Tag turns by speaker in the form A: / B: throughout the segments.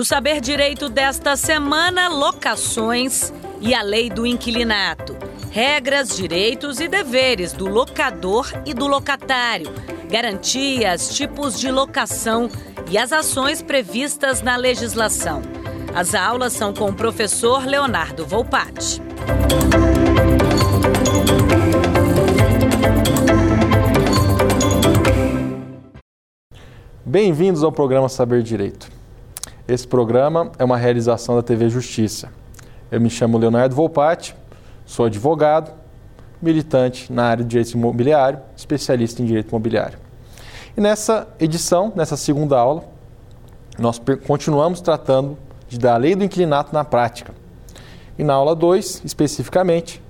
A: No Saber Direito desta semana, locações e a lei do inquilinato. Regras, direitos e deveres do locador e do locatário. Garantias, tipos de locação e as ações previstas na legislação. As aulas são com o professor Leonardo Volpatti.
B: Bem-vindos ao programa Saber Direito. Esse programa é uma realização da TV Justiça. Eu me chamo Leonardo Volpatti, sou advogado, militante na área de direito imobiliário, especialista em direito imobiliário. E nessa edição, nessa segunda aula, nós continuamos tratando de da lei do inquilinato na prática. E na aula 2, especificamente,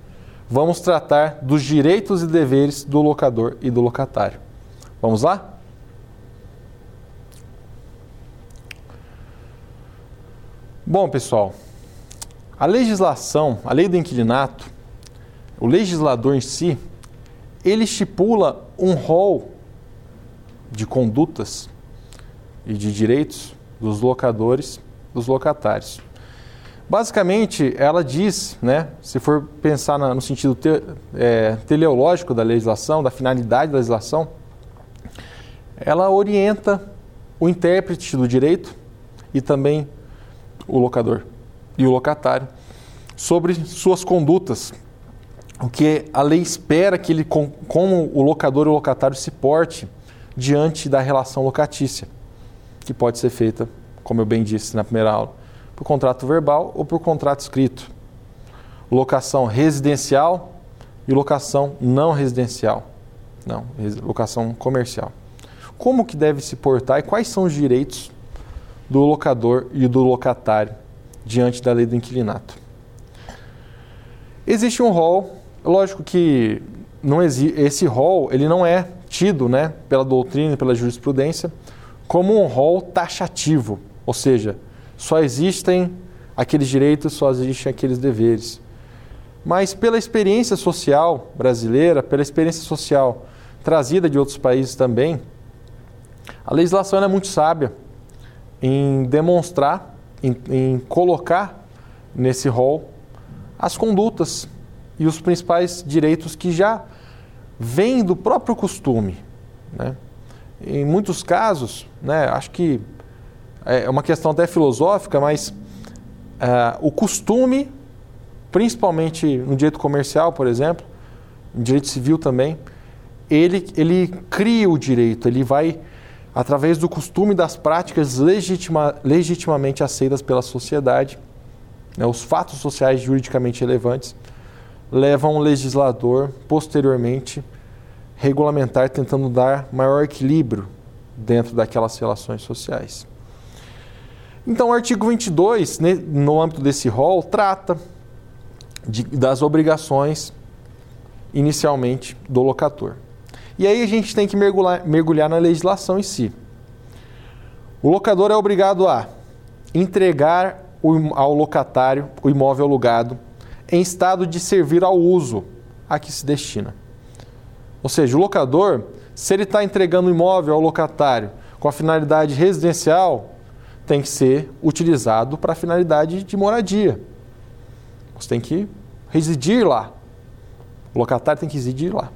B: vamos tratar dos direitos e deveres do locador e do locatário. Vamos lá? Bom, pessoal, a legislação, a lei do inquilinato, o legislador em si, ele estipula um rol de condutas e de direitos dos locadores, dos locatários. Basicamente, ela diz, né, se for pensar no sentido te, é, teleológico da legislação, da finalidade da legislação, ela orienta o intérprete do direito e também o locador e o locatário sobre suas condutas, o que a lei espera que ele, como o locador e o locatário se porte diante da relação locatícia, que pode ser feita, como eu bem disse na primeira aula, por contrato verbal ou por contrato escrito. Locação residencial e locação não residencial. Não, locação comercial. Como que deve se portar e quais são os direitos do locador e do locatário diante da lei do inquilinato. Existe um rol, lógico que não esse rol ele não é tido né, pela doutrina pela jurisprudência como um rol taxativo, ou seja, só existem aqueles direitos, só existem aqueles deveres. Mas pela experiência social brasileira, pela experiência social trazida de outros países também, a legislação é muito sábia em demonstrar, em, em colocar nesse rol as condutas e os principais direitos que já vêm do próprio costume. Né? Em muitos casos, né, acho que é uma questão até filosófica, mas uh, o costume, principalmente no direito comercial, por exemplo, no direito civil também, ele, ele cria o direito, ele vai através do costume das práticas legitima, legitimamente aceitas pela sociedade, né, os fatos sociais juridicamente relevantes, levam o legislador, posteriormente, regulamentar, tentando dar maior equilíbrio dentro daquelas relações sociais. Então, o artigo 22, no âmbito desse rol, trata de, das obrigações, inicialmente, do locator. E aí a gente tem que mergulhar, mergulhar na legislação em si. O locador é obrigado a entregar ao locatário o imóvel alugado em estado de servir ao uso a que se destina. Ou seja, o locador, se ele está entregando o imóvel ao locatário com a finalidade residencial, tem que ser utilizado para a finalidade de moradia. Você tem que residir lá. O locatário tem que residir lá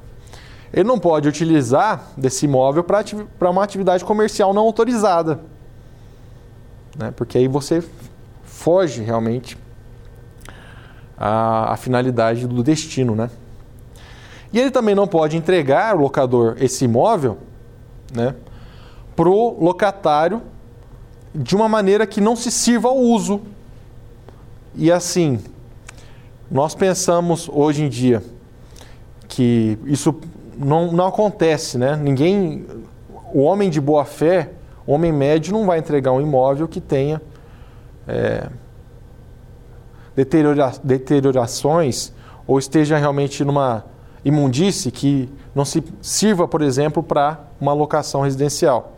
B: ele não pode utilizar desse imóvel para uma atividade comercial não autorizada. Né? Porque aí você foge realmente à, à finalidade do destino. Né? E ele também não pode entregar o locador esse imóvel né, para o locatário de uma maneira que não se sirva ao uso. E assim, nós pensamos hoje em dia que isso não, não acontece, né? Ninguém, o homem de boa fé, o homem médio não vai entregar um imóvel que tenha é, deteriora, deteriorações ou esteja realmente numa imundície que não se sirva, por exemplo, para uma locação residencial.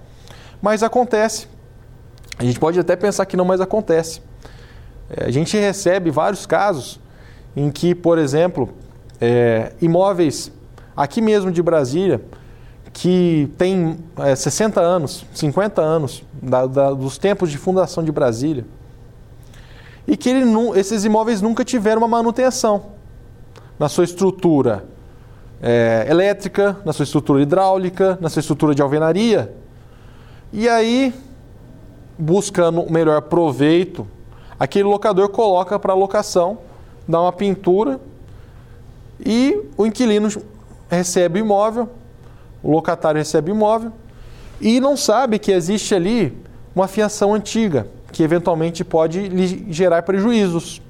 B: Mas acontece. A gente pode até pensar que não, mas acontece. É, a gente recebe vários casos em que, por exemplo, é, imóveis aqui mesmo de Brasília, que tem é, 60 anos, 50 anos da, da, dos tempos de fundação de Brasília. E que ele, esses imóveis nunca tiveram uma manutenção na sua estrutura é, elétrica, na sua estrutura hidráulica, na sua estrutura de alvenaria. E aí, buscando o melhor proveito, aquele locador coloca para locação, dá uma pintura e o inquilino recebe o imóvel, o locatário recebe o imóvel e não sabe que existe ali uma fiação antiga que eventualmente pode lhe gerar prejuízos,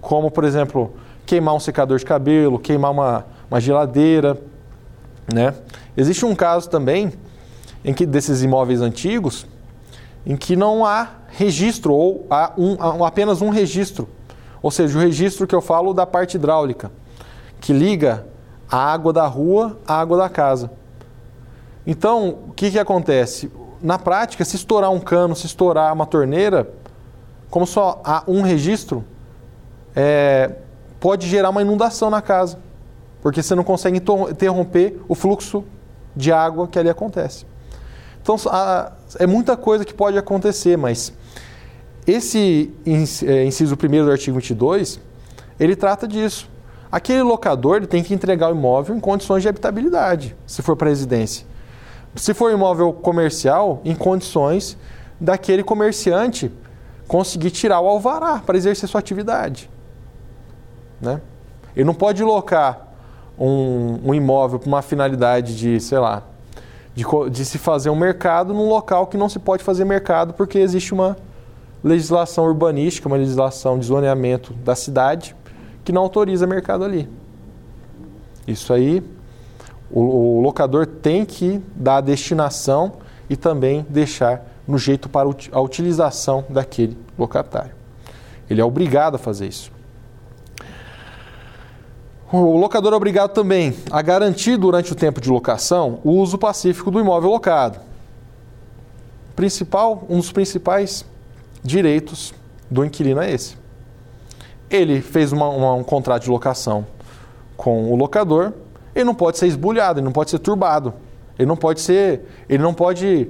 B: como por exemplo queimar um secador de cabelo, queimar uma, uma geladeira, né? Existe um caso também em que desses imóveis antigos em que não há registro ou há, um, há apenas um registro, ou seja, o registro que eu falo da parte hidráulica que liga a água da rua à água da casa. Então, o que, que acontece? Na prática, se estourar um cano, se estourar uma torneira, como só há um registro, é, pode gerar uma inundação na casa, porque você não consegue interromper o fluxo de água que ali acontece. Então, é muita coisa que pode acontecer, mas esse é, inciso primeiro do artigo 22, ele trata disso. Aquele locador ele tem que entregar o imóvel em condições de habitabilidade, se for para residência. Se for imóvel comercial, em condições daquele comerciante conseguir tirar o alvará para exercer sua atividade. Né? Ele não pode locar um, um imóvel para uma finalidade de, sei lá, de, de se fazer um mercado num local que não se pode fazer mercado porque existe uma legislação urbanística, uma legislação de zoneamento da cidade que não autoriza mercado ali. Isso aí o, o locador tem que dar a destinação e também deixar no jeito para a utilização daquele locatário. Ele é obrigado a fazer isso. O locador é obrigado também a garantir durante o tempo de locação o uso pacífico do imóvel locado. Principal, um dos principais direitos do inquilino é esse. Ele fez uma, uma, um contrato de locação com o locador, ele não pode ser esbulhado, ele não pode ser turbado. Ele não pode ser, ele não pode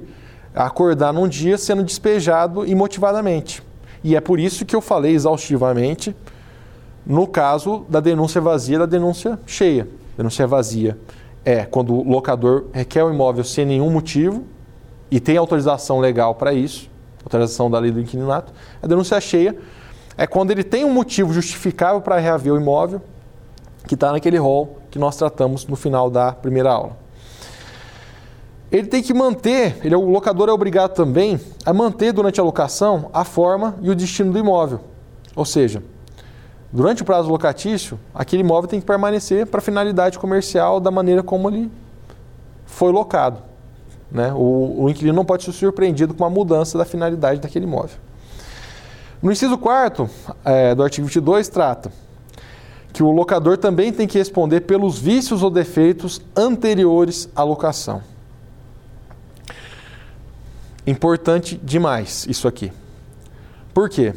B: acordar num dia sendo despejado imotivadamente. E é por isso que eu falei exaustivamente no caso da denúncia vazia da denúncia cheia. Denúncia vazia é quando o locador requer o imóvel sem nenhum motivo e tem autorização legal para isso, autorização da lei do inquilinato. A denúncia cheia é quando ele tem um motivo justificável para reaver o imóvel, que está naquele rol que nós tratamos no final da primeira aula. Ele tem que manter, ele, o locador é obrigado também a manter durante a locação a forma e o destino do imóvel. Ou seja, durante o prazo locatício, aquele imóvel tem que permanecer para finalidade comercial da maneira como ele foi locado. Né? O, o inquilino não pode ser surpreendido com uma mudança da finalidade daquele imóvel. No inciso 4 é, do artigo 22, trata que o locador também tem que responder pelos vícios ou defeitos anteriores à locação. Importante demais isso aqui. Por quê?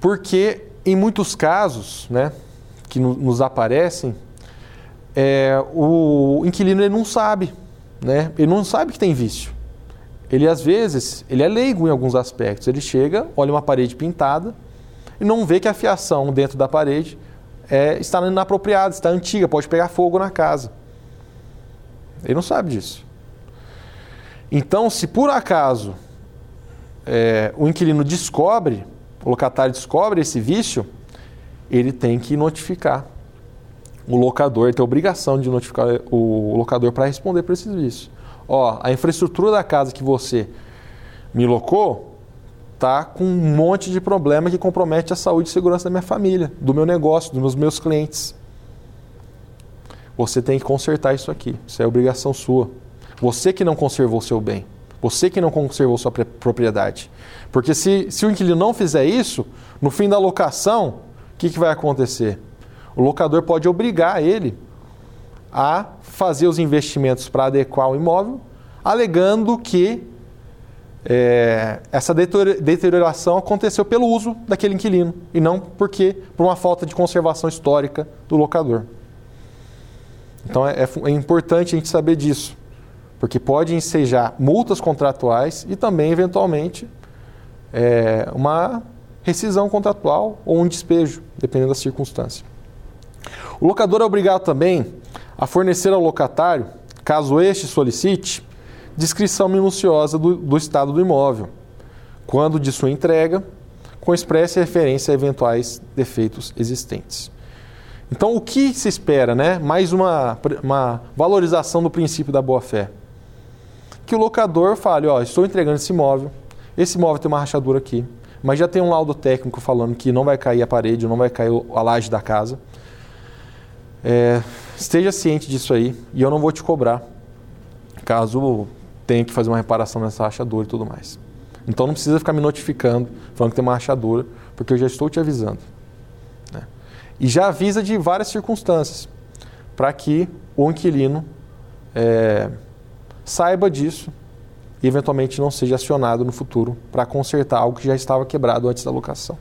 B: Porque em muitos casos né, que nos aparecem, é, o inquilino ele não sabe, né? ele não sabe que tem vício. Ele às vezes, ele é leigo em alguns aspectos. Ele chega, olha uma parede pintada e não vê que a fiação dentro da parede é, está inapropriada, está antiga, pode pegar fogo na casa. Ele não sabe disso. Então, se por acaso é, o inquilino descobre, o locatário descobre esse vício, ele tem que notificar o locador, ele tem a obrigação de notificar o locador para responder por esses vícios ó, a infraestrutura da casa que você me locou tá com um monte de problema que compromete a saúde e segurança da minha família, do meu negócio, dos meus clientes. Você tem que consertar isso aqui. Isso é obrigação sua. Você que não conservou o seu bem. Você que não conservou sua propriedade. Porque se, se o inquilino não fizer isso, no fim da locação, o que, que vai acontecer? O locador pode obrigar ele a fazer os investimentos para adequar o imóvel, alegando que é, essa deterioração aconteceu pelo uso daquele inquilino e não porque por uma falta de conservação histórica do locador. Então é, é, é importante a gente saber disso, porque pode ensejar multas contratuais e também, eventualmente, é, uma rescisão contratual ou um despejo, dependendo da circunstância. O locador é obrigado também a fornecer ao locatário, caso este solicite, descrição minuciosa do, do estado do imóvel, quando de sua entrega, com expressa referência a eventuais defeitos existentes. Então, o que se espera? Né? Mais uma, uma valorização do princípio da boa-fé. Que o locador fale: Ó, estou entregando esse imóvel, esse imóvel tem uma rachadura aqui, mas já tem um laudo técnico falando que não vai cair a parede, não vai cair a laje da casa. É, esteja ciente disso aí e eu não vou te cobrar caso tenha que fazer uma reparação nessa rachadura e tudo mais. Então não precisa ficar me notificando falando que tem uma rachadura, porque eu já estou te avisando. Né? E já avisa de várias circunstâncias para que o inquilino é, saiba disso e eventualmente não seja acionado no futuro para consertar algo que já estava quebrado antes da locação.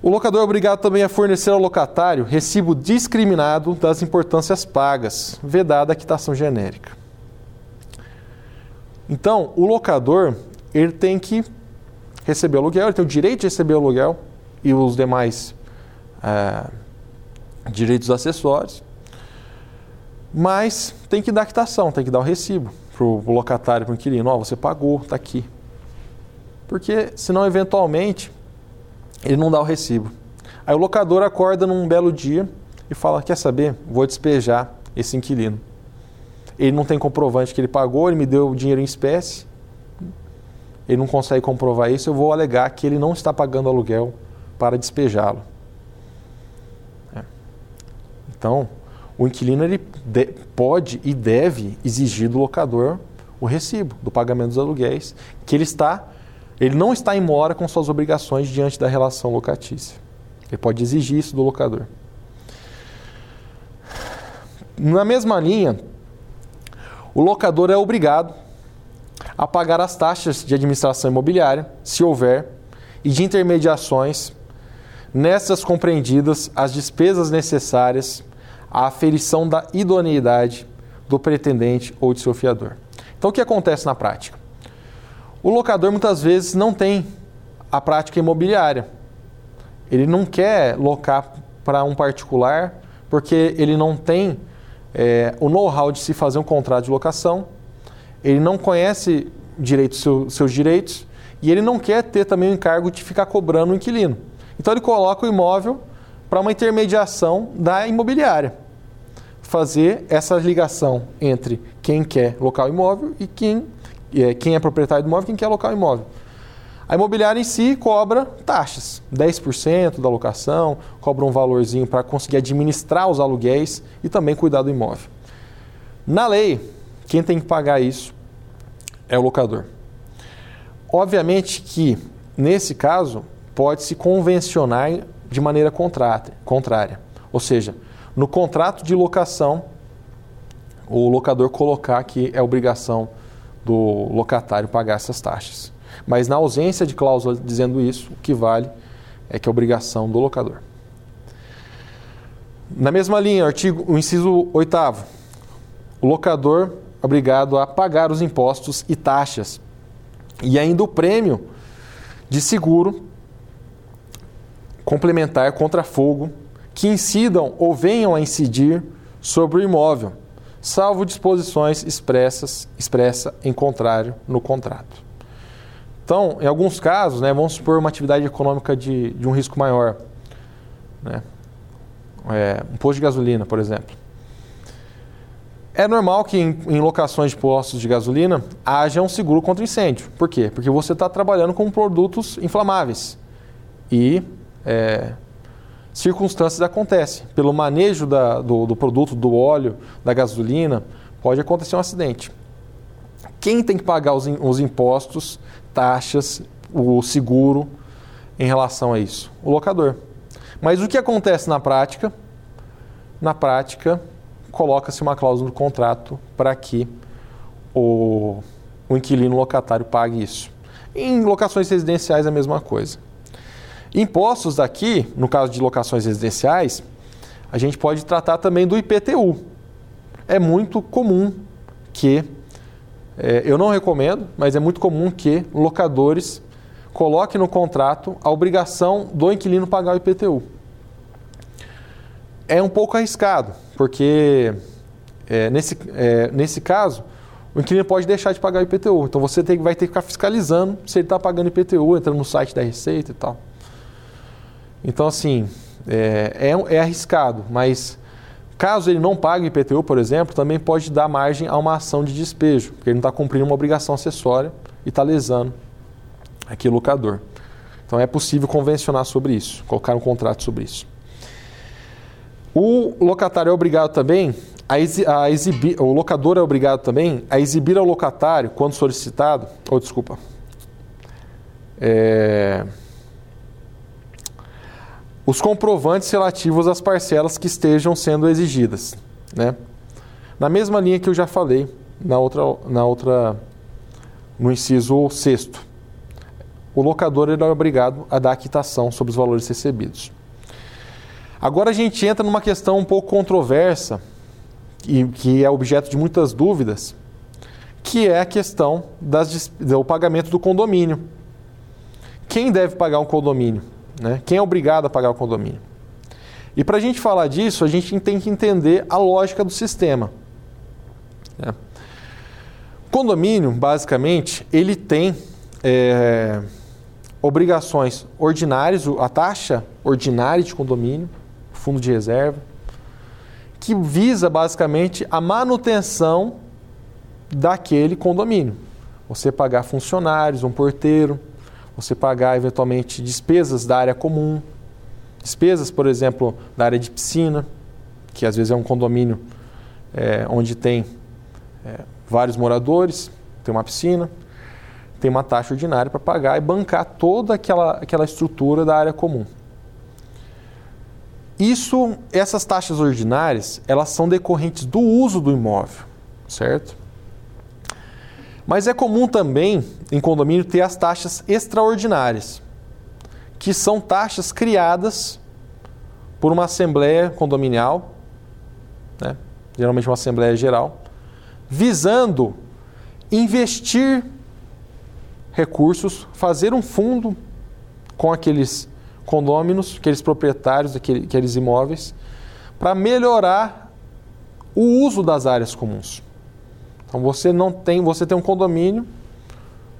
B: O locador é obrigado também a fornecer ao locatário recibo discriminado das importâncias pagas, vedada a quitação genérica. Então, o locador ele tem que receber aluguel, ele tem o direito de receber aluguel e os demais é, direitos acessórios, mas tem que dar quitação, tem que dar o recibo para o locatário, para o inquilino, ó, oh, você pagou, está aqui. Porque senão, eventualmente, ele não dá o recibo. Aí o locador acorda num belo dia e fala, quer saber, vou despejar esse inquilino. Ele não tem comprovante que ele pagou, ele me deu dinheiro em espécie, ele não consegue comprovar isso, eu vou alegar que ele não está pagando aluguel para despejá-lo. É. Então, o inquilino ele de, pode e deve exigir do locador o recibo do pagamento dos aluguéis, que ele está, ele não está em mora com suas obrigações diante da relação locatícia. Ele pode exigir isso do locador. Na mesma linha, o locador é obrigado a pagar as taxas de administração imobiliária, se houver, e de intermediações, nessas compreendidas as despesas necessárias a aferição da idoneidade do pretendente ou de seu fiador. Então, o que acontece na prática? O locador muitas vezes não tem a prática imobiliária. Ele não quer locar para um particular porque ele não tem é, o know-how de se fazer um contrato de locação, ele não conhece direito seu, seus direitos e ele não quer ter também o encargo de ficar cobrando o inquilino. Então ele coloca o imóvel para uma intermediação da imobiliária. Fazer essa ligação entre quem quer local imóvel e quem, é, quem é proprietário do imóvel e quem quer local imóvel. A imobiliária em si cobra taxas, 10% da locação, cobra um valorzinho para conseguir administrar os aluguéis e também cuidar do imóvel. Na lei, quem tem que pagar isso é o locador. Obviamente que, nesse caso, pode-se convencionar de maneira contrária. Ou seja, no contrato de locação, o locador colocar que é obrigação do locatário pagar essas taxas. Mas na ausência de cláusula dizendo isso, o que vale é que é obrigação do locador. Na mesma linha, artigo, o inciso 8 o locador é obrigado a pagar os impostos e taxas e ainda o prêmio de seguro complementar contra fogo que incidam ou venham a incidir sobre o imóvel, salvo disposições expressas expressa em contrário no contrato. Então, em alguns casos, né, vamos supor uma atividade econômica de, de um risco maior, né, é, um posto de gasolina, por exemplo. É normal que em, em, locações de postos de gasolina haja um seguro contra incêndio. Por quê? Porque você está trabalhando com produtos inflamáveis. E é, circunstâncias acontecem. Pelo manejo da, do, do produto, do óleo, da gasolina, pode acontecer um acidente. Quem tem que pagar os, os impostos, taxas, o seguro em relação a isso? O locador. Mas o que acontece na prática? Na prática, coloca-se uma cláusula no contrato para que o, o inquilino locatário pague isso. Em locações residenciais, é a mesma coisa. Impostos daqui, no caso de locações residenciais, a gente pode tratar também do IPTU. É muito comum que é, eu não recomendo, mas é muito comum que locadores coloquem no contrato a obrigação do inquilino pagar o IPTU. É um pouco arriscado, porque é, nesse, é, nesse caso, o inquilino pode deixar de pagar o IPTU. Então você tem, vai ter que ficar fiscalizando se ele está pagando IPTU, entrando no site da Receita e tal. Então, assim, é, é, é arriscado, mas caso ele não pague IPTU, por exemplo, também pode dar margem a uma ação de despejo, porque ele não está cumprindo uma obrigação acessória e está lesando aqui o locador. Então é possível convencionar sobre isso, colocar um contrato sobre isso. O locatário é obrigado também a, exibir, o locador é obrigado também a exibir ao locatário, quando solicitado, ou oh, desculpa, é, os comprovantes relativos às parcelas que estejam sendo exigidas. Né? Na mesma linha que eu já falei na outra, na outra no inciso sexto. O locador é obrigado a dar a quitação sobre os valores recebidos. Agora a gente entra numa questão um pouco controversa e que é objeto de muitas dúvidas, que é a questão das, do pagamento do condomínio. Quem deve pagar um condomínio? Né? Quem é obrigado a pagar o condomínio? E para a gente falar disso, a gente tem que entender a lógica do sistema. Né? Condomínio, basicamente, ele tem é, obrigações ordinárias, a taxa ordinária de condomínio, fundo de reserva, que visa basicamente a manutenção daquele condomínio. Você pagar funcionários, um porteiro, você pagar eventualmente despesas da área comum, despesas, por exemplo, da área de piscina, que às vezes é um condomínio é, onde tem é, vários moradores, tem uma piscina, tem uma taxa ordinária para pagar e bancar toda aquela, aquela estrutura da área comum. Isso, essas taxas ordinárias, elas são decorrentes do uso do imóvel, certo? Mas é comum também em condomínio ter as taxas extraordinárias, que são taxas criadas por uma assembleia condominial, né? geralmente uma assembleia geral, visando investir recursos, fazer um fundo com aqueles condôminos, aqueles proprietários daqueles imóveis, para melhorar o uso das áreas comuns. Então você não tem, você tem um condomínio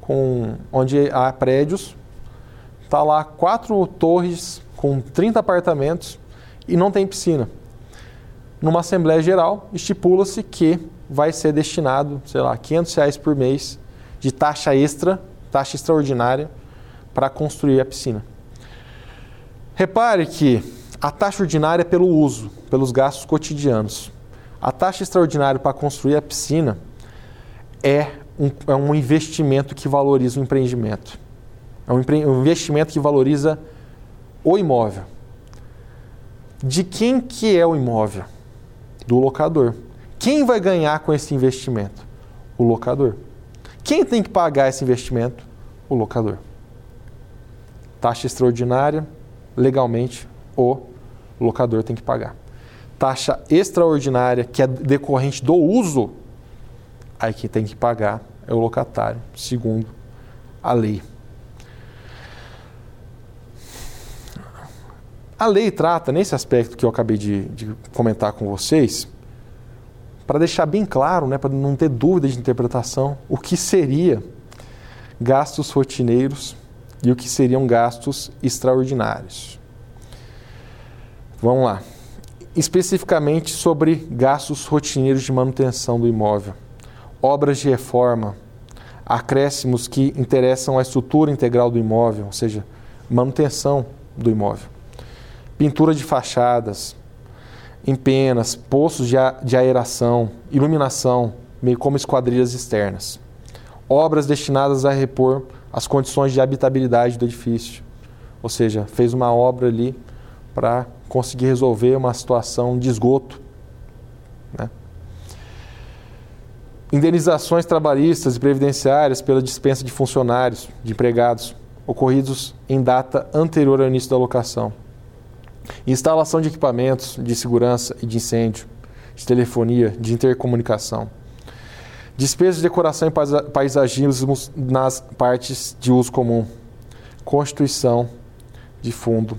B: com onde há prédios, está lá quatro torres com 30 apartamentos e não tem piscina. Numa assembleia geral estipula-se que vai ser destinado, sei lá, 500 reais por mês de taxa extra, taxa extraordinária para construir a piscina. Repare que a taxa ordinária é pelo uso, pelos gastos cotidianos. A taxa extraordinária para construir a piscina é um, é um investimento que valoriza o empreendimento. É um, empre, um investimento que valoriza o imóvel. De quem que é o imóvel? Do locador. Quem vai ganhar com esse investimento? O locador. Quem tem que pagar esse investimento? O locador. Taxa extraordinária, legalmente, o locador tem que pagar. Taxa extraordinária, que é decorrente do uso, aí quem tem que pagar é o locatário, segundo a lei. A lei trata, nesse aspecto que eu acabei de, de comentar com vocês, para deixar bem claro, né, para não ter dúvida de interpretação, o que seria gastos rotineiros e o que seriam gastos extraordinários. Vamos lá. Especificamente sobre gastos rotineiros de manutenção do imóvel obras de reforma, acréscimos que interessam a estrutura integral do imóvel, ou seja, manutenção do imóvel, pintura de fachadas, empenas, poços de aeração, iluminação, meio como esquadrilhas externas, obras destinadas a repor as condições de habitabilidade do edifício, ou seja, fez uma obra ali para conseguir resolver uma situação de esgoto, né? Indenizações trabalhistas e previdenciárias pela dispensa de funcionários, de empregados, ocorridos em data anterior ao início da locação. Instalação de equipamentos de segurança e de incêndio, de telefonia, de intercomunicação. Despesas de decoração e paisagismo nas partes de uso comum. Constituição de fundo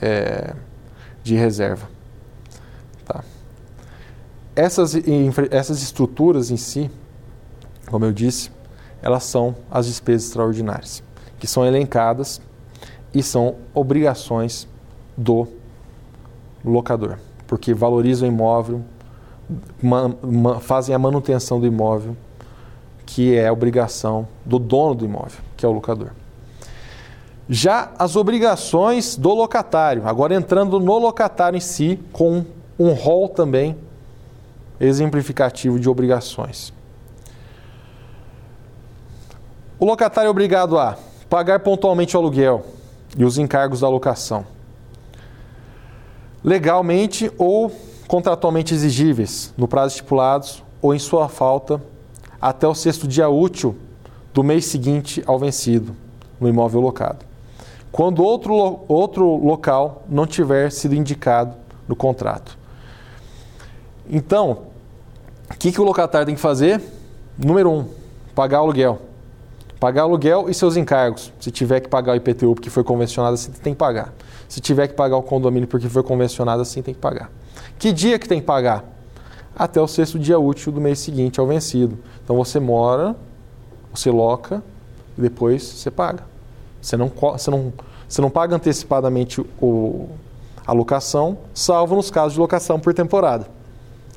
B: é, de reserva. Essas, essas estruturas em si, como eu disse, elas são as despesas extraordinárias, que são elencadas e são obrigações do locador, porque valorizam o imóvel, fazem a manutenção do imóvel, que é a obrigação do dono do imóvel, que é o locador. Já as obrigações do locatário, agora entrando no locatário em si, com um rol também exemplificativo de obrigações. O locatário é obrigado a pagar pontualmente o aluguel e os encargos da locação, legalmente ou contratualmente exigíveis, no prazo estipulados ou em sua falta, até o sexto dia útil do mês seguinte ao vencido, no imóvel locado. Quando outro, outro local não tiver sido indicado no contrato. Então, o que, que o locatário tem que fazer? Número um, pagar o aluguel. Pagar o aluguel e seus encargos. Se tiver que pagar o IPTU porque foi convencionado assim, tem que pagar. Se tiver que pagar o condomínio porque foi convencionado assim, tem que pagar. Que dia que tem que pagar? Até o sexto dia útil do mês seguinte ao vencido. Então você mora, você loca e depois você paga. Você não, você não, você não paga antecipadamente o, a locação, salvo nos casos de locação por temporada.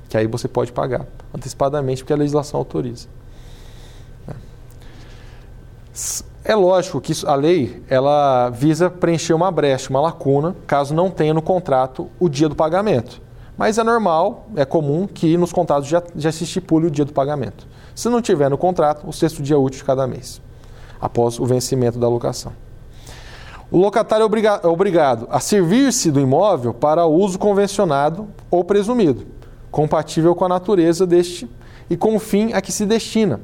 B: Que aí você pode pagar antecipadamente porque a legislação autoriza. É lógico que a lei ela visa preencher uma brecha, uma lacuna, caso não tenha no contrato o dia do pagamento. Mas é normal, é comum que nos contratos já, já se estipule o dia do pagamento. Se não tiver no contrato, o sexto dia útil de cada mês, após o vencimento da locação. O locatário é, é obrigado a servir-se do imóvel para uso convencionado ou presumido, compatível com a natureza deste e com o fim a que se destina,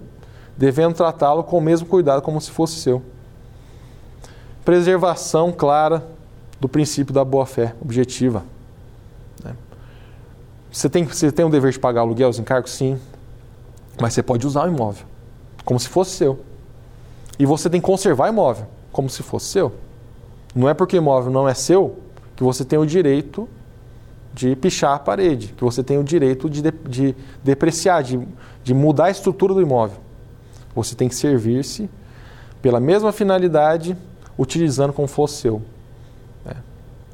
B: devendo tratá-lo com o mesmo cuidado como se fosse seu. Preservação clara do princípio da boa-fé objetiva. Você tem, você tem o dever de pagar aluguel, os encargos? Sim. Mas você pode usar o imóvel como se fosse seu. E você tem que conservar o imóvel como se fosse seu. Não é porque o imóvel não é seu que você tem o direito de pichar a parede, que você tem o direito de, de, de depreciar, de, de mudar a estrutura do imóvel. Você tem que servir-se pela mesma finalidade, utilizando como fosse seu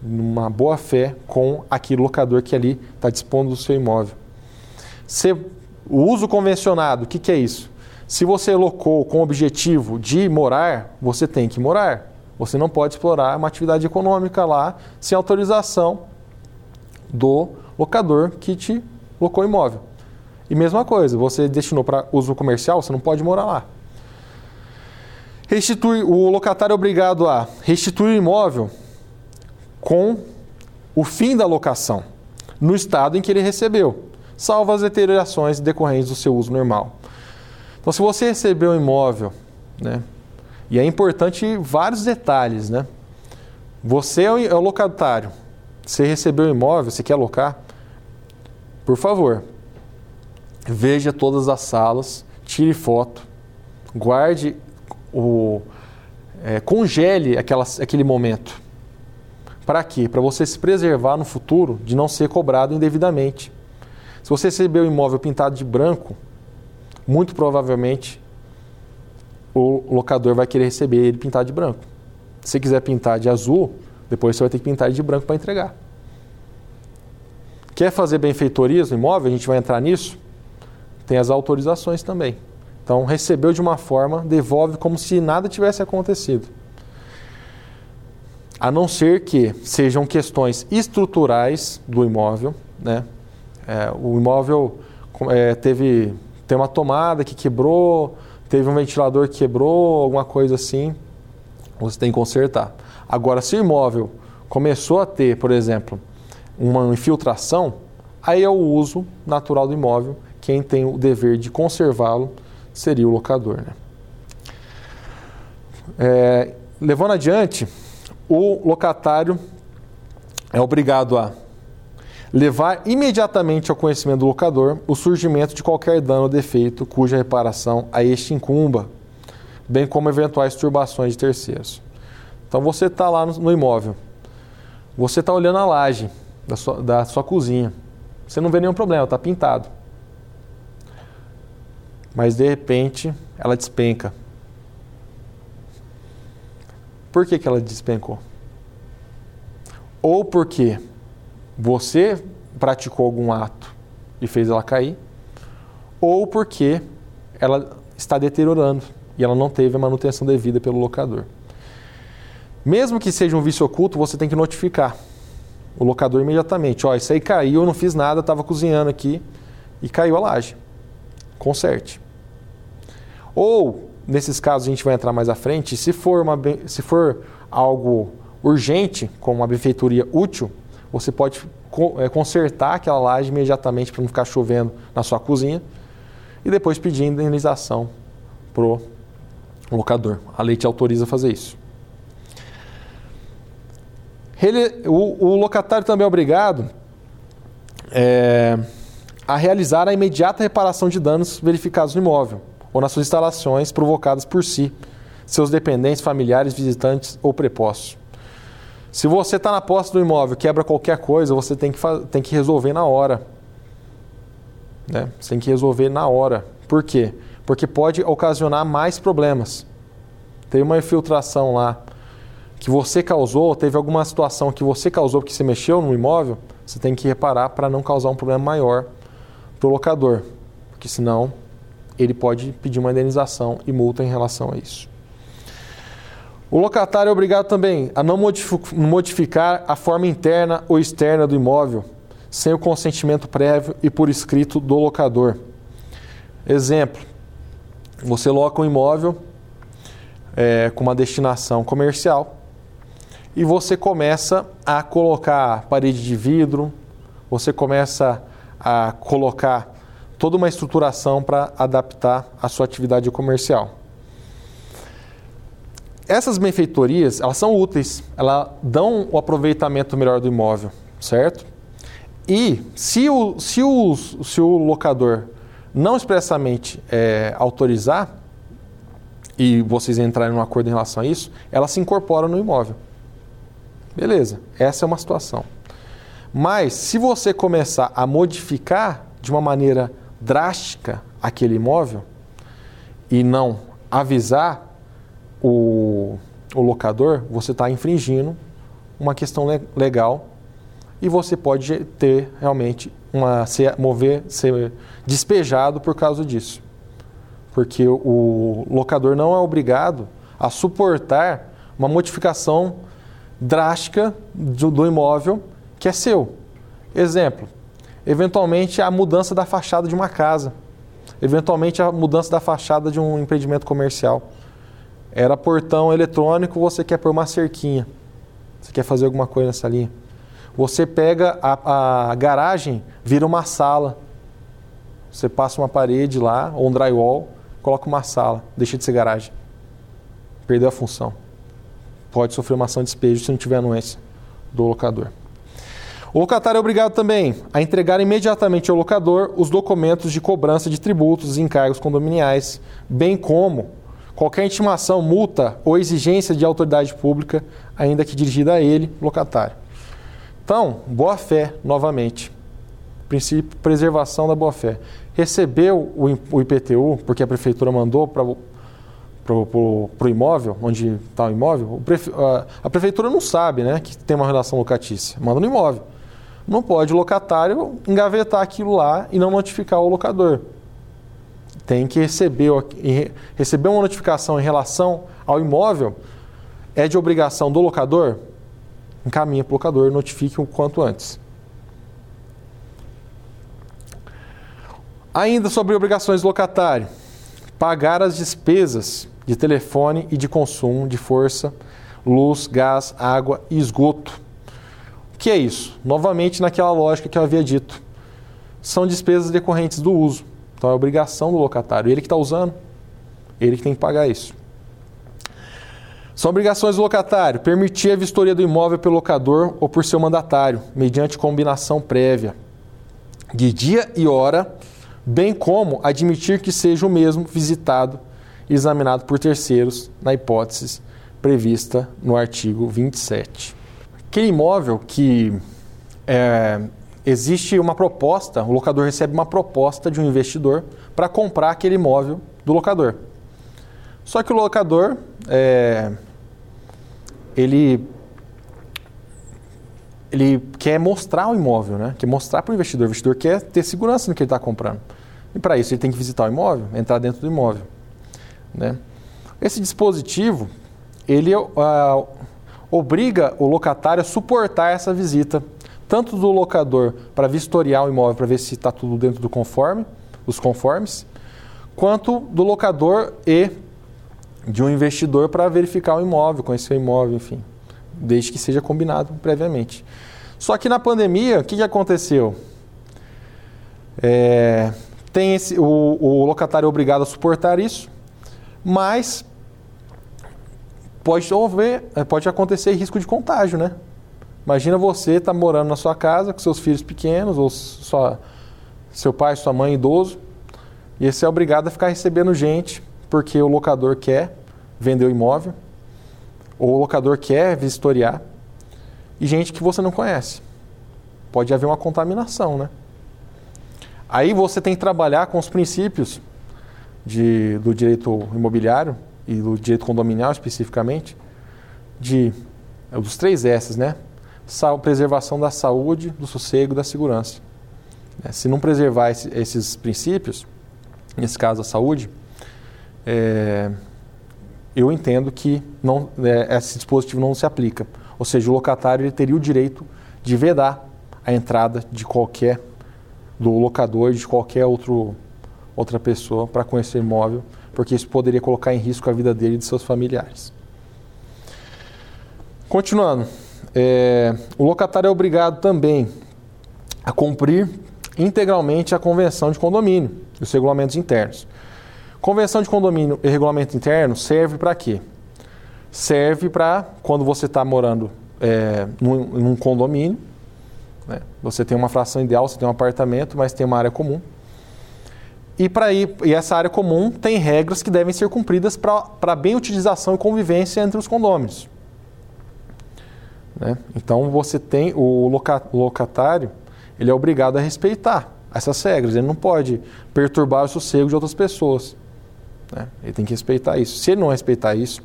B: numa boa fé com aquele locador que ali está dispondo do seu imóvel. Se, o uso convencionado, o que, que é isso? Se você locou com o objetivo de morar, você tem que morar. Você não pode explorar uma atividade econômica lá sem autorização do locador que te locou o imóvel. E mesma coisa, você destinou para uso comercial, você não pode morar lá. Restituir, o locatário é obrigado a restituir o imóvel com o fim da locação, no estado em que ele recebeu, salvo as deteriorações decorrentes do seu uso normal. Então, se você recebeu um imóvel, né, e é importante vários detalhes, né? Você é o é locatário, você recebeu um imóvel, você quer alocar, por favor, veja todas as salas, tire foto, guarde o. É, congele aquela, aquele momento para quê? Para você se preservar no futuro de não ser cobrado indevidamente. Se você receber o imóvel pintado de branco, muito provavelmente o locador vai querer receber ele pintado de branco. Se quiser pintar de azul, depois você vai ter que pintar ele de branco para entregar. Quer fazer benfeitorias no imóvel? A gente vai entrar nisso. Tem as autorizações também. Então, recebeu de uma forma, devolve como se nada tivesse acontecido a não ser que sejam questões estruturais do imóvel, né? É, o imóvel é, teve tem uma tomada que quebrou, teve um ventilador que quebrou, alguma coisa assim, você tem que consertar. Agora, se o imóvel começou a ter, por exemplo, uma infiltração, aí é o uso natural do imóvel. Quem tem o dever de conservá-lo seria o locador. Né? É, levando adiante, o locatário é obrigado a levar imediatamente ao conhecimento do locador o surgimento de qualquer dano ou defeito cuja reparação a este incumba, bem como eventuais turbações de terceiros. Então você está lá no imóvel, você está olhando a laje da sua, da sua cozinha, você não vê nenhum problema, está pintado. Mas de repente ela despenca. Por que, que ela despencou? Ou porque você praticou algum ato e fez ela cair, ou porque ela está deteriorando e ela não teve a manutenção devida pelo locador. Mesmo que seja um vício oculto, você tem que notificar o locador imediatamente. Ó, isso aí caiu, eu não fiz nada, estava cozinhando aqui e caiu a laje. Conserte. Ou, nesses casos a gente vai entrar mais à frente, se for, uma, se for algo urgente, como uma benfeitoria útil, você pode é, consertar aquela laje imediatamente para não ficar chovendo na sua cozinha e depois pedir indenização pro locador. A lei te autoriza a fazer isso. Ele, o, o, locatário também é obrigado é, a realizar a imediata reparação de danos verificados no imóvel ou nas suas instalações provocadas por si, seus dependentes, familiares, visitantes ou prepostos. Se você está na posse do imóvel quebra qualquer coisa, você tem que, tem que resolver na hora. Né? Você tem que resolver na hora. Por quê? Porque pode ocasionar mais problemas. Tem uma infiltração lá que você causou, teve alguma situação que você causou porque você mexeu no imóvel, você tem que reparar para não causar um problema maior para o locador. Porque senão ele pode pedir uma indenização e multa em relação a isso. O locatário é obrigado também a não modificar a forma interna ou externa do imóvel sem o consentimento prévio e por escrito do locador. Exemplo: você loca um imóvel é, com uma destinação comercial e você começa a colocar parede de vidro, você começa a colocar toda uma estruturação para adaptar a sua atividade comercial essas benfeitorias, elas são úteis, elas dão o aproveitamento melhor do imóvel, certo? E se o, se o, se o locador não expressamente é, autorizar, e vocês entrarem num acordo em relação a isso, ela se incorpora no imóvel. Beleza, essa é uma situação. Mas se você começar a modificar de uma maneira drástica aquele imóvel e não avisar o, o locador, você está infringindo uma questão legal e você pode ter realmente uma ser, mover, ser despejado por causa disso. Porque o locador não é obrigado a suportar uma modificação drástica do, do imóvel que é seu. Exemplo, eventualmente a mudança da fachada de uma casa, eventualmente a mudança da fachada de um empreendimento comercial. Era portão eletrônico, você quer pôr uma cerquinha. Você quer fazer alguma coisa nessa linha. Você pega a, a garagem, vira uma sala. Você passa uma parede lá, ou um drywall, coloca uma sala, deixa de ser garagem. Perdeu a função. Pode sofrer uma ação de despejo se não tiver anuência do locador. O locatário é obrigado também a entregar imediatamente ao locador os documentos de cobrança de tributos e encargos condominiais, bem como qualquer intimação, multa ou exigência de autoridade pública, ainda que dirigida a ele, locatário. Então, boa-fé, novamente. Princípio preservação da boa-fé. Recebeu o IPTU, porque a prefeitura mandou para o imóvel, onde está o imóvel, a prefeitura não sabe né, que tem uma relação locatícia, manda no imóvel. Não pode o locatário engavetar aquilo lá e não notificar o locador tem que receber, receber uma notificação em relação ao imóvel, é de obrigação do locador, encaminha para o locador, notifique o quanto antes. Ainda sobre obrigações do locatário, pagar as despesas de telefone e de consumo de força, luz, gás, água e esgoto. O que é isso? Novamente naquela lógica que eu havia dito. São despesas decorrentes do uso. Então é obrigação do locatário. Ele que está usando, ele que tem que pagar isso. São obrigações do locatário permitir a vistoria do imóvel pelo locador ou por seu mandatário, mediante combinação prévia de dia e hora, bem como admitir que seja o mesmo visitado examinado por terceiros, na hipótese prevista no artigo 27. Aquele imóvel que é, existe uma proposta, o locador recebe uma proposta de um investidor para comprar aquele imóvel do locador. Só que o locador, é, ele, ele quer mostrar o imóvel, né? quer mostrar para o investidor. O investidor quer ter segurança no que ele está comprando. E para isso ele tem que visitar o imóvel, entrar dentro do imóvel. Né? Esse dispositivo, ele uh, obriga o locatário a suportar essa visita, tanto do locador para vistoriar o imóvel, para ver se está tudo dentro do conforme, dos conformes, quanto do locador e de um investidor para verificar o imóvel, conhecer o imóvel, enfim, desde que seja combinado previamente. Só que na pandemia, o que, que aconteceu? É, tem esse, o, o locatário é obrigado a suportar isso, mas pode, haver, é, pode acontecer risco de contágio, né? Imagina você estar tá morando na sua casa com seus filhos pequenos, ou sua, seu pai, sua mãe idoso, e você é obrigado a ficar recebendo gente porque o locador quer vender o imóvel, ou o locador quer vistoriar, e gente que você não conhece. Pode haver uma contaminação, né? Aí você tem que trabalhar com os princípios de, do direito imobiliário e do direito condominial especificamente, de é dos três S, né? preservação da saúde, do sossego e da segurança. É, se não preservar esse, esses princípios, nesse caso a saúde, é, eu entendo que não, é, esse dispositivo não se aplica. Ou seja, o locatário teria o direito de vedar a entrada de qualquer do locador, de qualquer outro, outra pessoa para conhecer o imóvel, porque isso poderia colocar em risco a vida dele e de seus familiares. Continuando, é, o locatário é obrigado também a cumprir integralmente a convenção de condomínio e os regulamentos internos. Convenção de condomínio e regulamento interno serve para quê? Serve para quando você está morando é, num, num, condomínio, né? você tem uma fração ideal, você tem um apartamento, mas tem uma área comum. E, para ir, e essa área comum tem regras que devem ser cumpridas para bem utilização e convivência entre os condôminos. Né? Então você tem o locatário, ele é obrigado a respeitar essas regras. Ele não pode perturbar o sossego de outras pessoas. Né? Ele tem que respeitar isso. Se ele não respeitar isso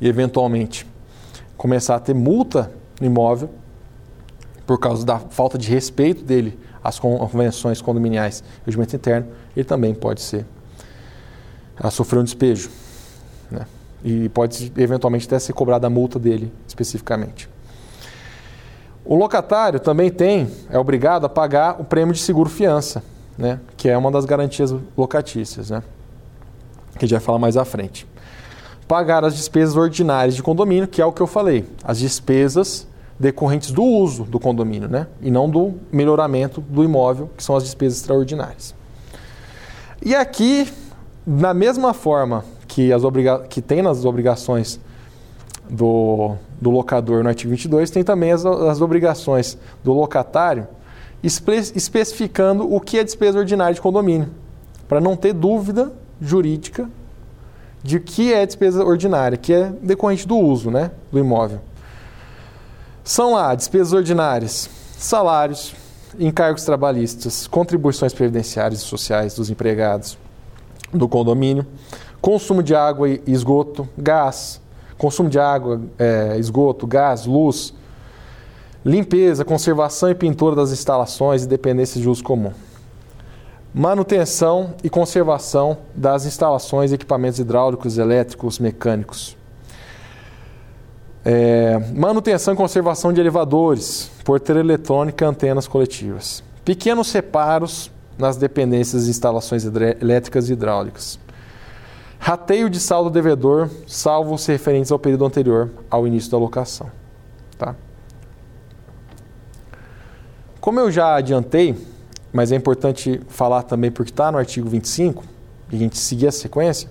B: e eventualmente começar a ter multa no imóvel por causa da falta de respeito dele às convenções condominiais e regimento interno, ele também pode ser a sofrer um despejo. Né? E pode eventualmente até ser cobrada a multa dele especificamente. O locatário também tem, é obrigado a pagar o prêmio de seguro-fiança, né? que é uma das garantias locatícias, né? que a gente vai falar mais à frente. Pagar as despesas ordinárias de condomínio, que é o que eu falei, as despesas decorrentes do uso do condomínio, né? e não do melhoramento do imóvel, que são as despesas extraordinárias. E aqui, na mesma forma que, as obriga que tem nas obrigações do, do locador no artigo 22, tem também as, as obrigações do locatário espe especificando o que é despesa ordinária de condomínio, para não ter dúvida jurídica de que é despesa ordinária, que é decorrente do uso né, do imóvel. São lá despesas ordinárias, salários, encargos trabalhistas, contribuições previdenciárias e sociais dos empregados do condomínio, consumo de água e esgoto, gás, consumo de água, é, esgoto, gás, luz, limpeza, conservação e pintura das instalações e dependências de uso comum. Manutenção e conservação das instalações e equipamentos hidráulicos, elétricos, mecânicos. É, manutenção e conservação de elevadores, porteira eletrônica, antenas coletivas. Pequenos reparos nas dependências e instalações elétricas e hidráulicas. Rateio de saldo devedor, salvo se referentes ao período anterior ao início da locação. Tá? Como eu já adiantei, mas é importante falar também porque está no artigo 25, e a gente seguir a sequência,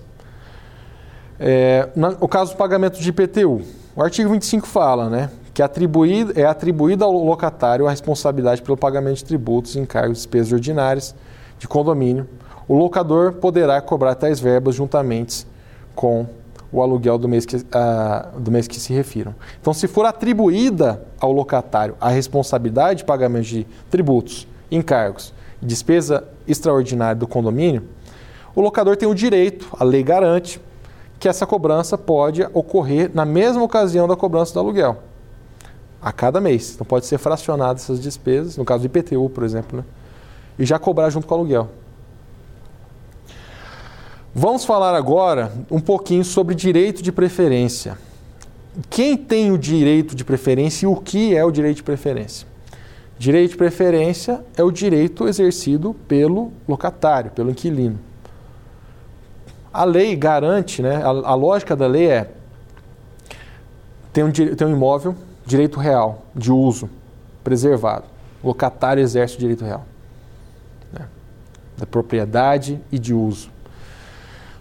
B: É, na, o caso do pagamento de IPTU, o artigo 25 fala né, que atribuído, é atribuída ao locatário a responsabilidade pelo pagamento de tributos, encargos despesas ordinárias de condomínio. O locador poderá cobrar tais verbas juntamente com o aluguel do mês que, uh, do mês que se refiram. Então, se for atribuída ao locatário a responsabilidade de pagamento de tributos, encargos e despesa extraordinária do condomínio, o locador tem o direito, a lei garante, que essa cobrança pode ocorrer na mesma ocasião da cobrança do aluguel, a cada mês. Então, pode ser fracionada essas despesas, no caso do IPTU, por exemplo, né? e já cobrar junto com o aluguel. Vamos falar agora um pouquinho sobre direito de preferência. Quem tem o direito de preferência e o que é o direito de preferência? Direito de preferência é o direito exercido pelo locatário, pelo inquilino. A lei garante, né, a, a lógica da lei é tem um, tem um imóvel, direito real, de uso, preservado. O locatário exerce o direito real. Né, da propriedade e de uso.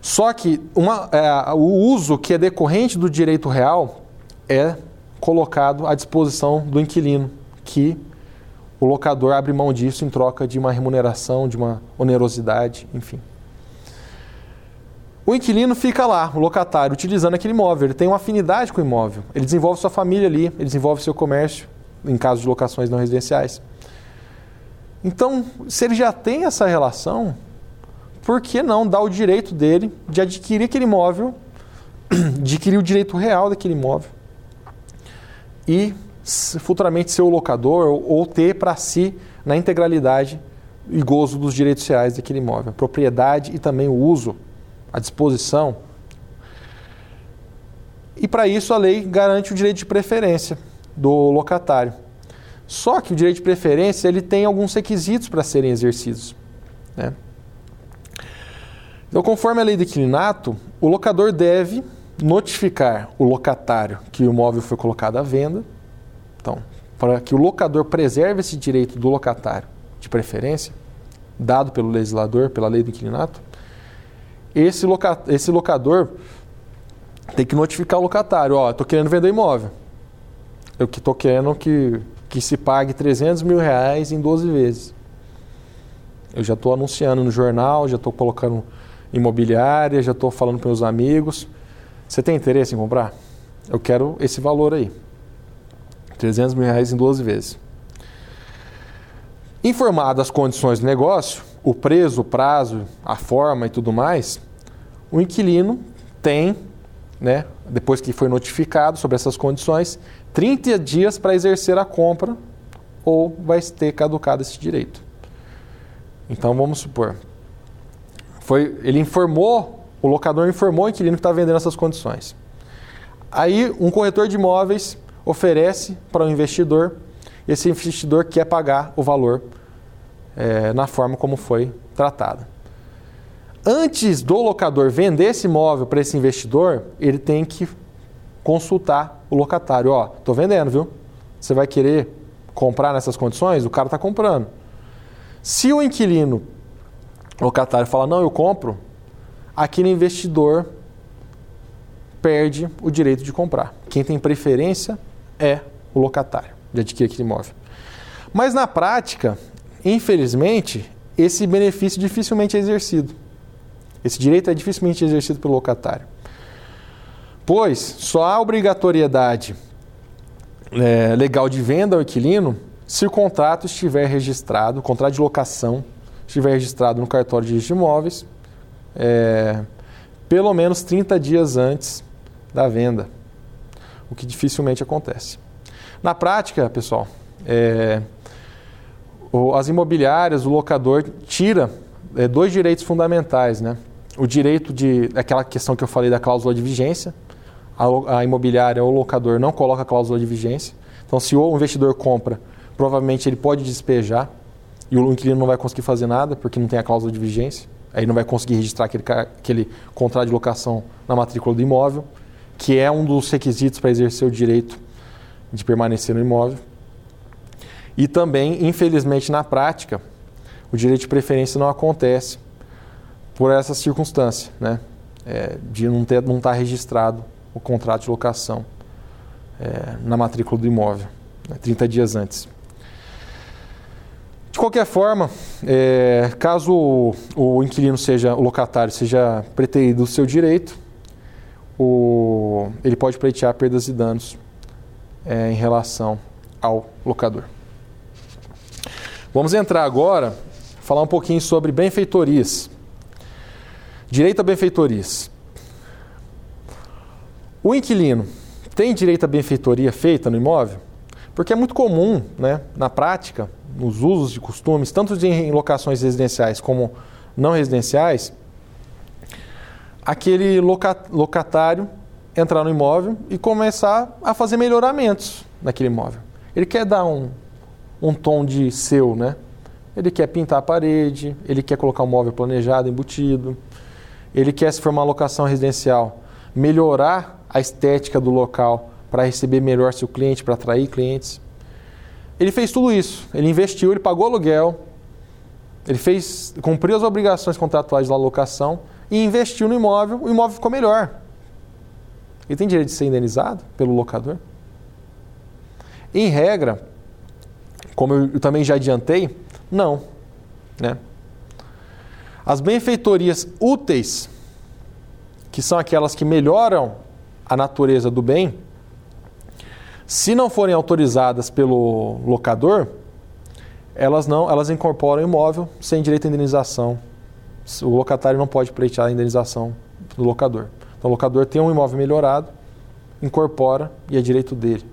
B: Só que uma, é, o uso que é decorrente do direito real é colocado à disposição do inquilino, que o locador abre mão disso em troca de uma remuneração, de uma onerosidade, enfim. O inquilino fica lá, o locatário, utilizando aquele imóvel. Ele tem uma afinidade com o imóvel. Ele desenvolve sua família ali, ele desenvolve seu comércio, em caso de locações não residenciais. Então, se ele já tem essa relação, por que não dar o direito dele de adquirir aquele imóvel, adquirir o direito real daquele imóvel e futuramente ser o locador ou ter para si na integralidade e gozo dos direitos reais daquele imóvel, propriedade e também o uso, a disposição. E para isso a lei garante o direito de preferência do locatário. Só que o direito de preferência ele tem alguns requisitos para serem exercidos. Né? Então, conforme a lei do inquilinato, o locador deve notificar o locatário que o imóvel foi colocado à venda. Então, para que o locador preserve esse direito do locatário de preferência, dado pelo legislador, pela lei do inquilinato, esse, loca esse locador tem que notificar o locatário: Ó, estou querendo vender imóvel. Eu que estou querendo que, que se pague 300 mil reais em 12 vezes. Eu já estou anunciando no jornal, já estou colocando imobiliária, já estou falando para meus amigos. Você tem interesse em comprar? Eu quero esse valor aí. 300 mil reais em 12 vezes. Informadas as condições do negócio, o preço, o prazo, a forma e tudo mais, o inquilino tem, né, depois que foi notificado sobre essas condições, 30 dias para exercer a compra ou vai ter caducado esse direito. Então vamos supor, foi, ele informou, o locador informou o inquilino que está vendendo essas condições. Aí um corretor de imóveis oferece para o um investidor, esse investidor quer pagar o valor é, na forma como foi tratado. Antes do locador vender esse imóvel para esse investidor, ele tem que consultar o locatário. Ó, estou vendendo, viu? Você vai querer comprar nessas condições? O cara está comprando. Se o inquilino locatário fala, não, eu compro, aquele investidor perde o direito de comprar. Quem tem preferência é o locatário de adquirir aquele imóvel. Mas na prática, infelizmente, esse benefício dificilmente é exercido. Esse direito é dificilmente exercido pelo locatário. Pois só há obrigatoriedade é, legal de venda ao inquilino se o contrato estiver registrado, o contrato de locação estiver registrado no cartório de registro de imóveis, é, pelo menos 30 dias antes da venda, o que dificilmente acontece. Na prática, pessoal, é, as imobiliárias, o locador tira é, dois direitos fundamentais, né? O direito de aquela questão que eu falei da cláusula de vigência, a, a imobiliária ou o locador não coloca a cláusula de vigência. Então, se o investidor compra, provavelmente ele pode despejar e o inquilino não vai conseguir fazer nada porque não tem a cláusula de vigência. Aí não vai conseguir registrar aquele, aquele contrato de locação na matrícula do imóvel, que é um dos requisitos para exercer o direito de permanecer no imóvel. E também, infelizmente, na prática, o direito de preferência não acontece por essa circunstância. Né? é, de não estar não tá registrado o contrato de locação é, na matrícula do imóvel, né, 30 dias antes. De qualquer forma, é, caso o, o, inquilino seja, o locatário seja preterido do seu direito, o, ele pode pleitear perdas e danos é, em relação ao locador. Vamos entrar agora, falar um pouquinho sobre benfeitorias. Direito a benfeitorias. O inquilino tem direito a benfeitoria feita no imóvel? Porque é muito comum, né, na prática, nos usos e costumes, tanto em locações residenciais como não residenciais, aquele locatário entrar no imóvel e começar a fazer melhoramentos naquele imóvel. Ele quer dar um, um tom de seu, né? Ele quer pintar a parede, ele quer colocar um móvel planejado, embutido, ele quer, se for uma locação residencial, melhorar a estética do local para receber melhor seu cliente, para atrair clientes. Ele fez tudo isso. Ele investiu, ele pagou aluguel, ele fez, cumpriu as obrigações contratuais da locação e investiu no imóvel. O imóvel ficou melhor. Ele tem direito de ser indenizado pelo locador? Em regra, como eu também já adiantei, não. Né? As benfeitorias úteis, que são aquelas que melhoram a natureza do bem, se não forem autorizadas pelo locador, elas não, elas incorporam o imóvel sem direito à indenização. O locatário não pode pleitear a indenização do locador. Então, o locador tem um imóvel melhorado, incorpora e é direito dele.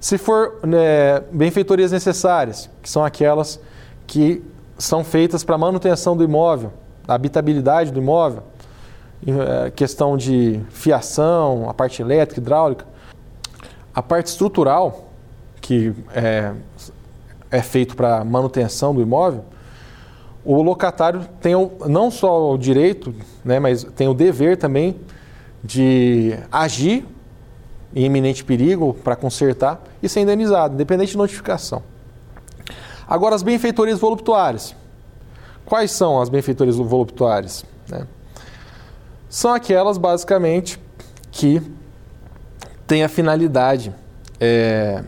B: Se for né, benfeitorias necessárias, que são aquelas que são feitas para manutenção do imóvel, a habitabilidade do imóvel, é, questão de fiação, a parte elétrica, hidráulica. A parte estrutural, que é, é feito para manutenção do imóvel, o locatário tem não só o direito, né, mas tem o dever também de agir em iminente perigo para consertar e ser indenizado, independente de notificação. Agora, as benfeitorias voluptuárias. Quais são as benfeitorias voluptuárias? Né? São aquelas, basicamente, que têm a finalidade é,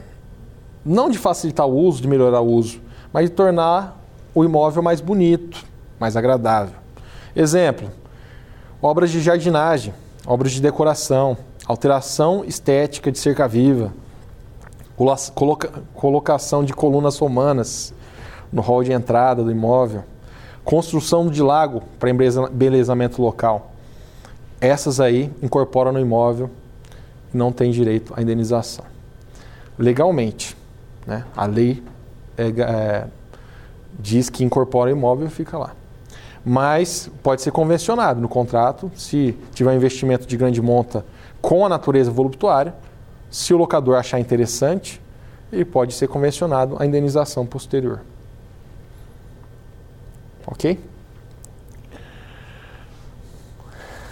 B: não de facilitar o uso, de melhorar o uso, mas de tornar o imóvel mais bonito, mais agradável. Exemplo: obras de jardinagem, obras de decoração, alteração estética de cerca viva, coloca, colocação de colunas romanas no hall de entrada do imóvel, construção de lago para embelezamento local. Essas aí incorporam no imóvel e não tem direito à indenização. Legalmente, né? a lei é, é, diz que incorpora o imóvel e fica lá. Mas pode ser convencionado no contrato, se tiver investimento de grande monta com a natureza voluptuária, se o locador achar interessante, ele pode ser convencionado a indenização posterior. Ok?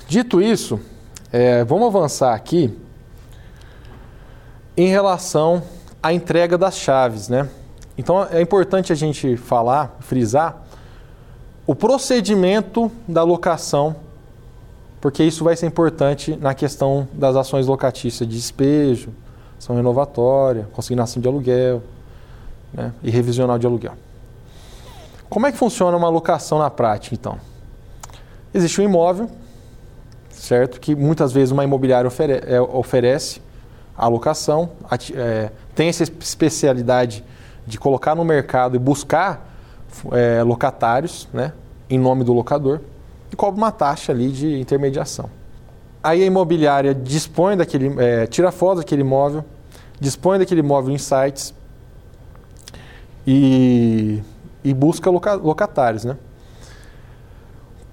B: Dito isso, é, vamos avançar aqui em relação à entrega das chaves, né? Então é importante a gente falar, frisar o procedimento da locação, porque isso vai ser importante na questão das ações locatícias de despejo, ação renovatória, consignação de aluguel né, e revisional de aluguel. Como é que funciona uma locação na prática, então? Existe um imóvel, certo? Que muitas vezes uma imobiliária ofere é, oferece a locação, é, tem essa especialidade de colocar no mercado e buscar é, locatários, né, em nome do locador, e cobra uma taxa ali de intermediação. Aí a imobiliária dispõe daquele, é, tira foto daquele imóvel, dispõe daquele imóvel em sites e, e busca loca, locatários, né?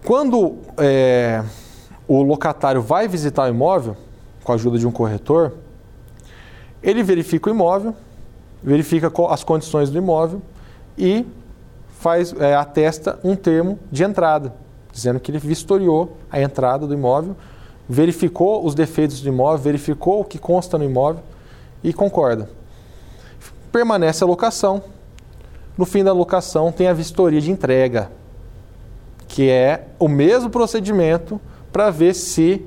B: Quando é, o locatário vai visitar o imóvel, com a ajuda de um corretor, ele verifica o imóvel, verifica as condições do imóvel e faz, é, atesta um termo de entrada, dizendo que ele vistoriou a entrada do imóvel, verificou os defeitos do imóvel, verificou o que consta no imóvel e concorda. Permanece a locação. No fim da locação tem a vistoria de entrega, que é o mesmo procedimento para ver se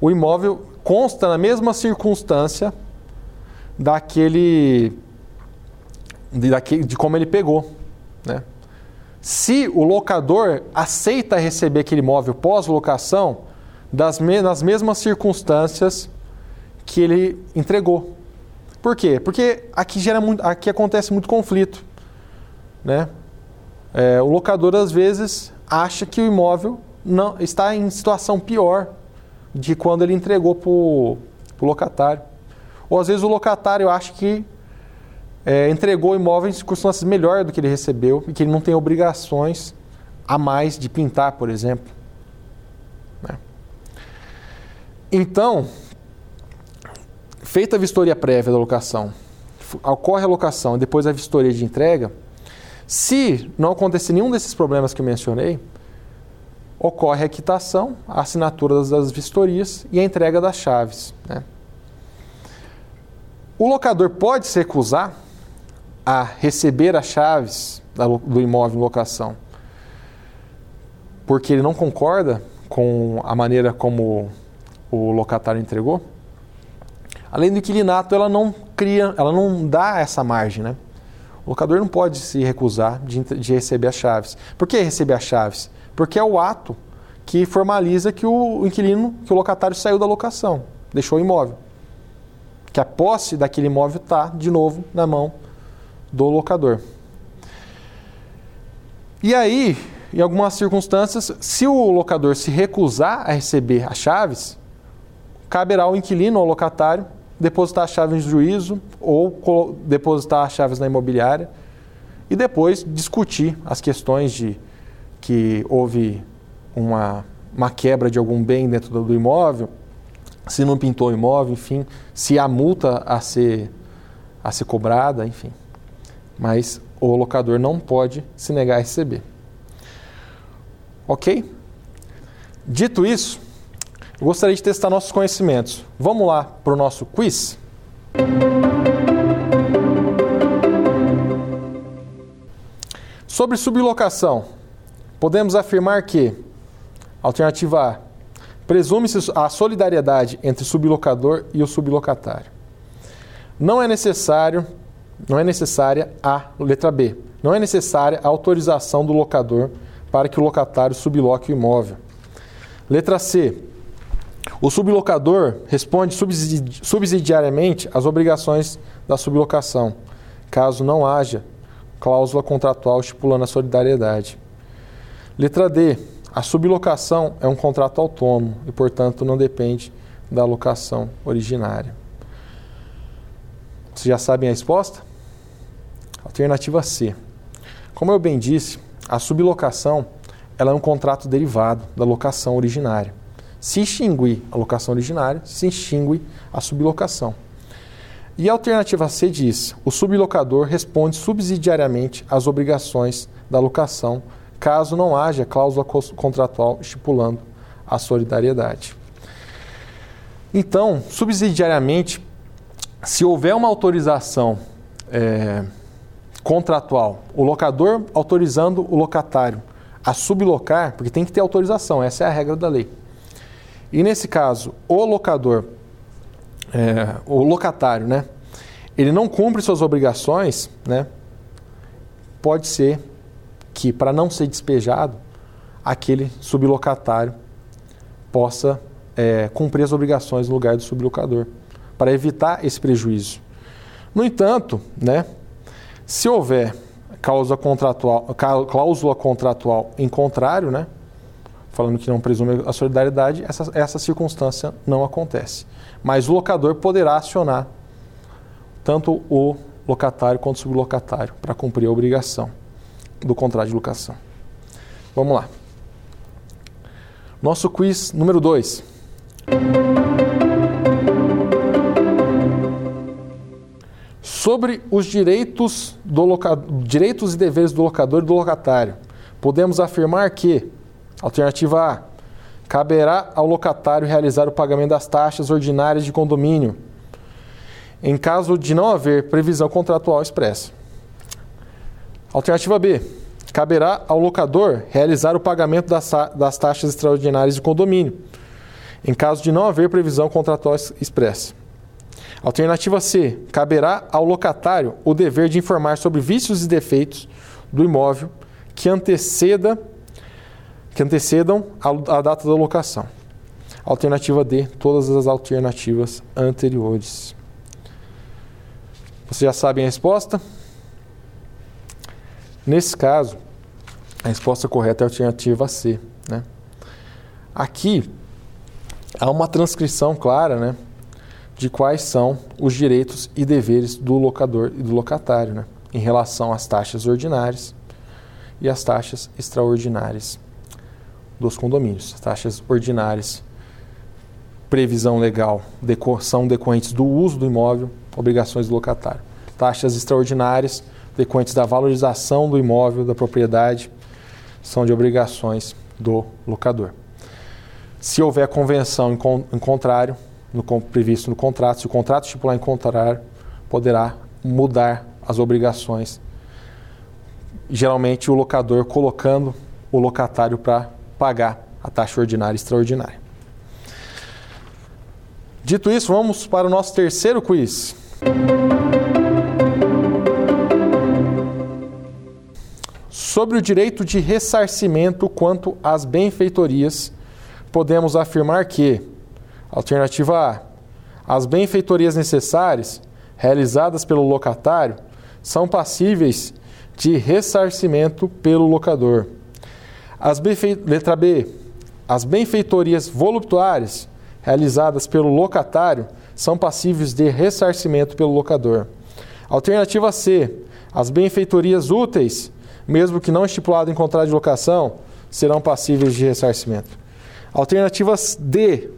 B: o imóvel consta na mesma circunstância daquele daquele, de como ele pegou, né? Se o locador aceita receber aquele imóvel pós-locação me nas mesmas circunstâncias que ele entregou. Por quê? Porque aqui, gera muito, aqui acontece muito conflito. Né? É, o locador, às vezes, acha que o imóvel não está em situação pior de quando ele entregou para o locatário. Ou, às vezes, o locatário acha que é, entregou o imóvel em circunstâncias melhores do que ele recebeu e que ele não tem obrigações a mais de pintar, por exemplo. Né? Então, feita a vistoria prévia da locação, ocorre a locação e depois a vistoria de entrega, se não acontecer nenhum desses problemas que eu mencionei, ocorre a quitação, a assinatura das, das vistorias e a entrega das chaves. Né? O locador pode se recusar a receber as chaves do imóvel em locação porque ele não concorda com a maneira como o locatário entregou? Além do inquilinato, ela não cria, ela não dá essa margem, né? O locador não pode se recusar de, de receber as chaves. Por que receber as chaves? Porque é o ato que formaliza que o inquilino, que o locatário saiu da locação, deixou o imóvel. Que a posse daquele imóvel está, de novo, na mão do locador. E aí, em algumas circunstâncias, se o locador se recusar a receber as chaves, caberá ao inquilino ou locatário depositar as chaves no juízo ou depositar as chaves na imobiliária e depois discutir as questões de que houve uma, uma quebra de algum bem dentro do, do imóvel, se não pintou o imóvel, enfim, se há multa a ser, a ser cobrada, enfim. Mas o locador não pode se negar a receber. Ok? Dito isso, gostaria de testar nossos conhecimentos. Vamos lá para o nosso quiz? Sobre sublocação, podemos afirmar que, alternativa A, presume-se a solidariedade entre o sublocador e o sublocatário. Não é necessário, não é necessária a letra B. Não é necessária a autorização do locador para que o locatário subloque o imóvel. Letra C. O sublocador responde subsidiariamente às obrigações da sublocação, caso não haja cláusula contratual estipulando a solidariedade. Letra D. A sublocação é um contrato autônomo e, portanto, não depende da locação originária. Vocês já sabem a resposta? Alternativa C. Como eu bem disse, a sublocação ela é um contrato derivado da locação originária. Se extinguir a locação originária, se extingue a sublocação. E a alternativa C diz: o sublocador responde subsidiariamente às obrigações da locação, caso não haja cláusula contratual estipulando a solidariedade. Então, subsidiariamente, se houver uma autorização é, contratual, o locador autorizando o locatário a sublocar, porque tem que ter autorização, essa é a regra da lei. E nesse caso, o locador, é, o locatário, né, ele não cumpre suas obrigações, né, pode ser que, para não ser despejado, aquele sublocatário possa é, cumprir as obrigações no lugar do sublocador, para evitar esse prejuízo. No entanto, né, se houver causa contratual, cláusula contratual em contrário, né, falando que não presume a solidariedade, essa, essa circunstância não acontece. Mas o locador poderá acionar tanto o locatário quanto o sublocatário para cumprir a obrigação do contrato de locação. Vamos lá. Nosso quiz número 2. Sobre os direitos, do loca... direitos e deveres do locador e do locatário, podemos afirmar que, alternativa A, caberá ao locatário realizar o pagamento das taxas ordinárias de condomínio, em caso de não haver previsão contratual expressa. Alternativa B, caberá ao locador realizar o pagamento das, das taxas extraordinárias de condomínio, em caso de não haver previsão contratual expressa. Alternativa C. Caberá ao locatário o dever de informar sobre vícios e defeitos do imóvel que, anteceda, que antecedam a, a data da locação. Alternativa D. Todas as alternativas anteriores. Vocês já sabem a resposta? Nesse caso, a resposta correta é a alternativa C. Né? Aqui há uma transcrição clara né, de quais são os direitos e deveres do locador e do locatário né, em relação às taxas ordinárias e às taxas extraordinárias dos condomínios. As taxas ordinárias, previsão legal, são decorrentes do uso do imóvel, obrigações do locatário. Taxas extraordinárias, decorrentes da valorização do imóvel, da propriedade, são de obrigações do locador. Se houver convenção em, contrário, no, previsto no contrato, se o contrato estipular em contrário, poderá mudar as obrigações. Geralmente o locador colocando o locatário para pagar a taxa ordinária e extraordinária. Dito isso, vamos para o nosso terceiro quiz. Sobre o direito de ressarcimento quanto às benfeitorias, podemos afirmar que, alternativa A, as benfeitorias necessárias, realizadas pelo locatário, são passíveis de ressarcimento pelo locador. As Letra B, as benfeitorias voluptuárias, realizadas pelo locatário, são passíveis de ressarcimento pelo locador. Alternativa C, as benfeitorias úteis, mesmo que não estipulado em contrato de locação, serão passíveis de ressarcimento. Alternativas D.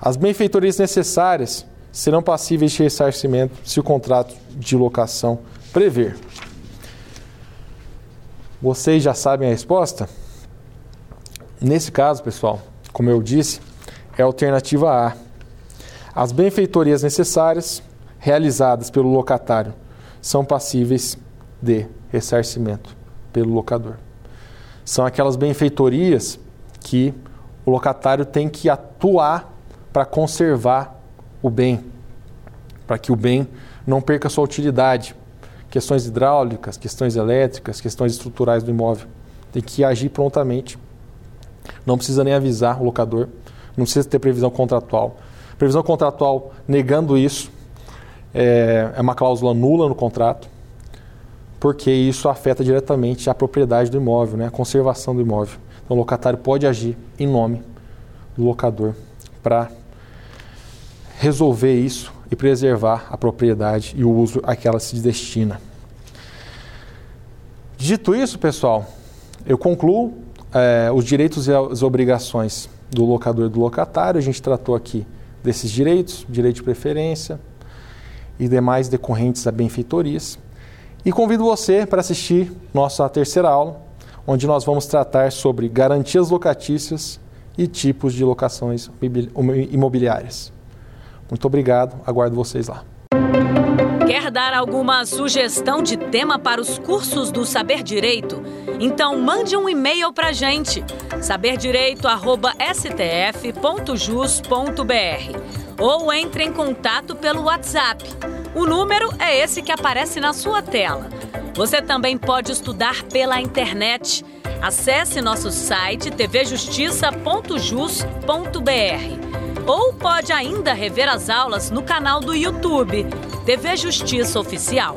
B: As benfeitorias necessárias serão passíveis de ressarcimento se o contrato de locação prever. Vocês já sabem a resposta? Nesse caso, pessoal, como eu disse, é a alternativa A. As benfeitorias necessárias realizadas pelo locatário são passíveis de ressarcimento pelo locador. São aquelas benfeitorias que o locatário tem que atuar para conservar o bem, para que o bem não perca sua utilidade. Questões hidráulicas, questões elétricas, questões estruturais do imóvel. Tem que agir prontamente. Não precisa nem avisar o locador, não precisa ter previsão contratual. Previsão contratual negando isso é, é uma cláusula nula no contrato porque isso afeta diretamente a propriedade do imóvel, né, a conservação do imóvel. Então, o locatário pode agir em nome do locador para resolver isso e preservar a propriedade e o uso a que ela se destina. Dito isso, pessoal, eu concluo é, os direitos e as obrigações do locador e do locatário. A gente tratou aqui desses direitos, direito de preferência e demais decorrentes a benfeitorias. E convido você para assistir nossa terceira aula, onde nós vamos tratar sobre garantias locatícias e tipos de locações imobiliárias. Muito obrigado, aguardo vocês lá.
A: Quer dar alguma sugestão de tema para os cursos do Saber Direito? Então mande um e-mail para a gente, saberdireito.stf.jus.br ou entre em contato pelo WhatsApp o número é esse que aparece na sua tela. Você também pode estudar pela internet. Acesse nosso site tvjustiça.jus.br ou pode ainda rever as aulas no canal do YouTube TV Justiça Oficial.